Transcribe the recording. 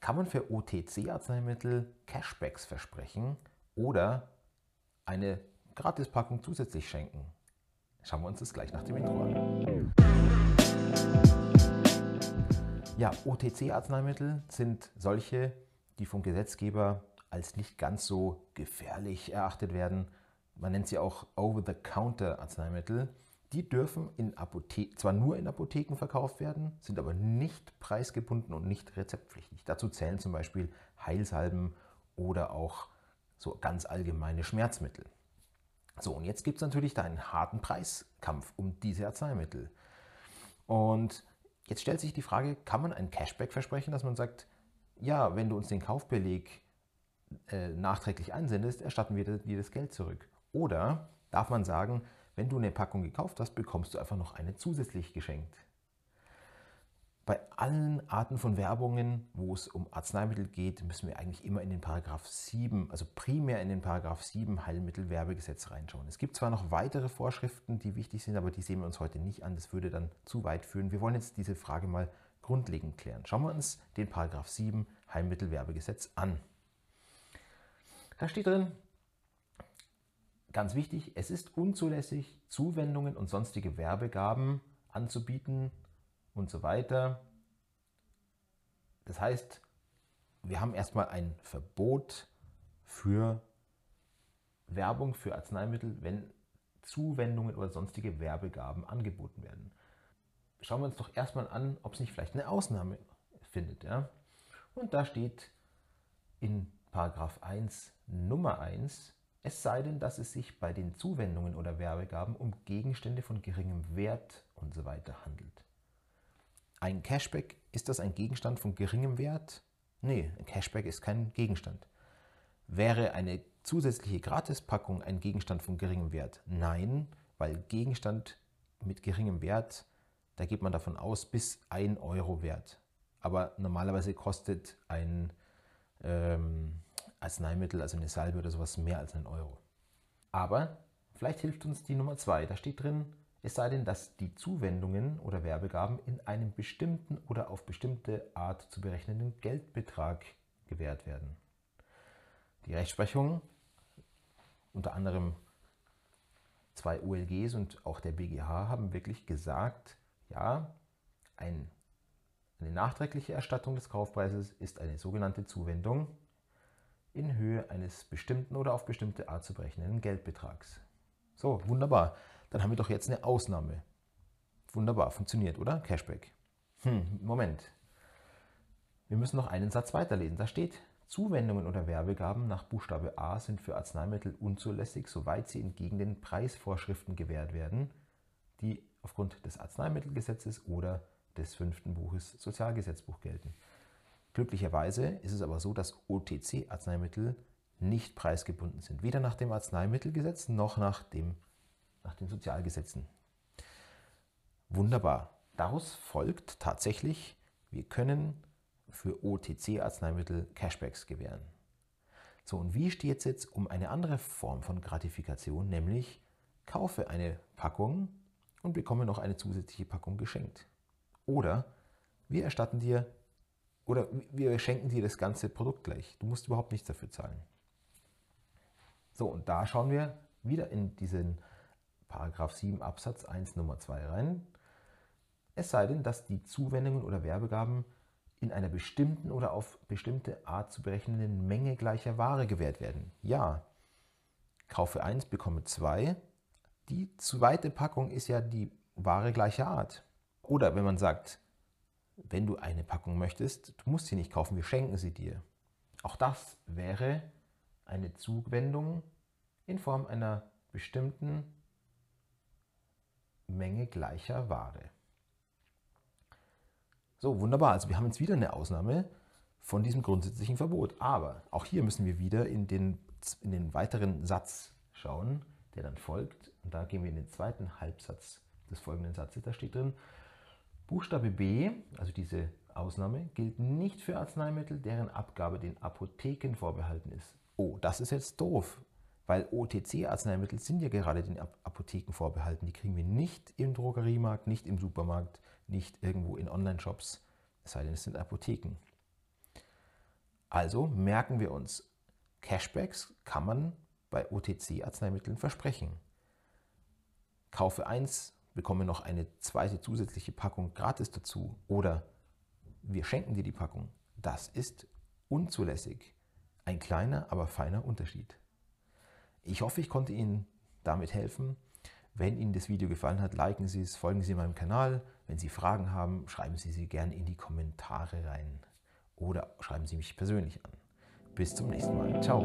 Kann man für OTC-Arzneimittel Cashbacks versprechen oder eine Gratispackung zusätzlich schenken? Schauen wir uns das gleich nach dem Intro an. Ja, OTC-Arzneimittel sind solche, die vom Gesetzgeber als nicht ganz so gefährlich erachtet werden. Man nennt sie auch Over-the-Counter-Arzneimittel. Die dürfen in zwar nur in Apotheken verkauft werden, sind aber nicht preisgebunden und nicht rezeptpflichtig. Dazu zählen zum Beispiel Heilsalben oder auch so ganz allgemeine Schmerzmittel. So, und jetzt gibt es natürlich da einen harten Preiskampf um diese Arzneimittel. Und jetzt stellt sich die Frage, kann man ein Cashback versprechen, dass man sagt, ja, wenn du uns den Kaufbeleg äh, nachträglich einsendest, erstatten wir dir das Geld zurück. Oder darf man sagen, wenn du eine Packung gekauft hast, bekommst du einfach noch eine zusätzlich geschenkt. Bei allen Arten von Werbungen, wo es um Arzneimittel geht, müssen wir eigentlich immer in den Paragraph 7, also primär in den Paragraph 7 Heilmittelwerbegesetz reinschauen. Es gibt zwar noch weitere Vorschriften, die wichtig sind, aber die sehen wir uns heute nicht an. Das würde dann zu weit führen. Wir wollen jetzt diese Frage mal grundlegend klären. Schauen wir uns den Paragraph 7 Heilmittelwerbegesetz an. Da steht drin, Ganz wichtig, es ist unzulässig, Zuwendungen und sonstige Werbegaben anzubieten und so weiter. Das heißt, wir haben erstmal ein Verbot für Werbung für Arzneimittel, wenn Zuwendungen oder sonstige Werbegaben angeboten werden. Schauen wir uns doch erstmal an, ob es nicht vielleicht eine Ausnahme findet. Ja? Und da steht in Paragraph 1 Nummer 1, es sei denn, dass es sich bei den Zuwendungen oder Werbegaben um Gegenstände von geringem Wert usw. So handelt. Ein Cashback, ist das ein Gegenstand von geringem Wert? Nee, ein Cashback ist kein Gegenstand. Wäre eine zusätzliche Gratispackung ein Gegenstand von geringem Wert? Nein, weil Gegenstand mit geringem Wert, da geht man davon aus, bis 1 Euro wert. Aber normalerweise kostet ein ähm, Arzneimittel, also eine Salbe oder sowas, mehr als einen Euro. Aber vielleicht hilft uns die Nummer zwei. Da steht drin, es sei denn, dass die Zuwendungen oder Werbegaben in einem bestimmten oder auf bestimmte Art zu berechnenden Geldbetrag gewährt werden. Die Rechtsprechung, unter anderem zwei ULGs und auch der BGH, haben wirklich gesagt, ja, ein, eine nachträgliche Erstattung des Kaufpreises ist eine sogenannte Zuwendung in Höhe eines bestimmten oder auf bestimmte Art zu berechnenden Geldbetrags. So, wunderbar. Dann haben wir doch jetzt eine Ausnahme. Wunderbar, funktioniert, oder? Cashback. Hm, Moment. Wir müssen noch einen Satz weiterlesen. Da steht, Zuwendungen oder Werbegaben nach Buchstabe A sind für Arzneimittel unzulässig, soweit sie entgegen den Preisvorschriften gewährt werden, die aufgrund des Arzneimittelgesetzes oder des fünften Buches Sozialgesetzbuch gelten. Glücklicherweise ist es aber so, dass OTC-Arzneimittel nicht preisgebunden sind, weder nach dem Arzneimittelgesetz noch nach, dem, nach den Sozialgesetzen. Wunderbar. Daraus folgt tatsächlich, wir können für OTC-Arzneimittel Cashbacks gewähren. So, und wie steht es jetzt um eine andere Form von Gratifikation, nämlich kaufe eine Packung und bekomme noch eine zusätzliche Packung geschenkt. Oder wir erstatten dir oder wir schenken dir das ganze Produkt gleich. Du musst überhaupt nichts dafür zahlen. So, und da schauen wir wieder in diesen Paragraph 7 Absatz 1 Nummer 2 rein. Es sei denn, dass die Zuwendungen oder Werbegaben in einer bestimmten oder auf bestimmte Art zu berechnenden Menge gleicher Ware gewährt werden. Ja, kaufe 1, bekomme 2. Die zweite Packung ist ja die Ware gleicher Art. Oder wenn man sagt, wenn du eine Packung möchtest, du musst sie nicht kaufen, wir schenken sie dir. Auch das wäre eine Zuwendung in Form einer bestimmten Menge gleicher Ware. So, wunderbar. Also wir haben jetzt wieder eine Ausnahme von diesem grundsätzlichen Verbot. Aber auch hier müssen wir wieder in den, in den weiteren Satz schauen, der dann folgt. Und da gehen wir in den zweiten Halbsatz des folgenden Satzes. Da steht drin, Buchstabe B, also diese Ausnahme, gilt nicht für Arzneimittel, deren Abgabe den Apotheken vorbehalten ist. Oh, das ist jetzt doof, weil OTC-Arzneimittel sind ja gerade den Apotheken vorbehalten. Die kriegen wir nicht im Drogeriemarkt, nicht im Supermarkt, nicht irgendwo in Online-Shops, es sei denn, es sind Apotheken. Also merken wir uns, Cashbacks kann man bei OTC-Arzneimitteln versprechen. Kaufe eins, bekomme noch eine zweite zusätzliche Packung gratis dazu oder wir schenken dir die Packung. Das ist unzulässig. Ein kleiner, aber feiner Unterschied. Ich hoffe, ich konnte Ihnen damit helfen. Wenn Ihnen das Video gefallen hat, liken Sie es, folgen Sie meinem Kanal. Wenn Sie Fragen haben, schreiben Sie sie gerne in die Kommentare rein oder schreiben Sie mich persönlich an. Bis zum nächsten Mal. Ciao.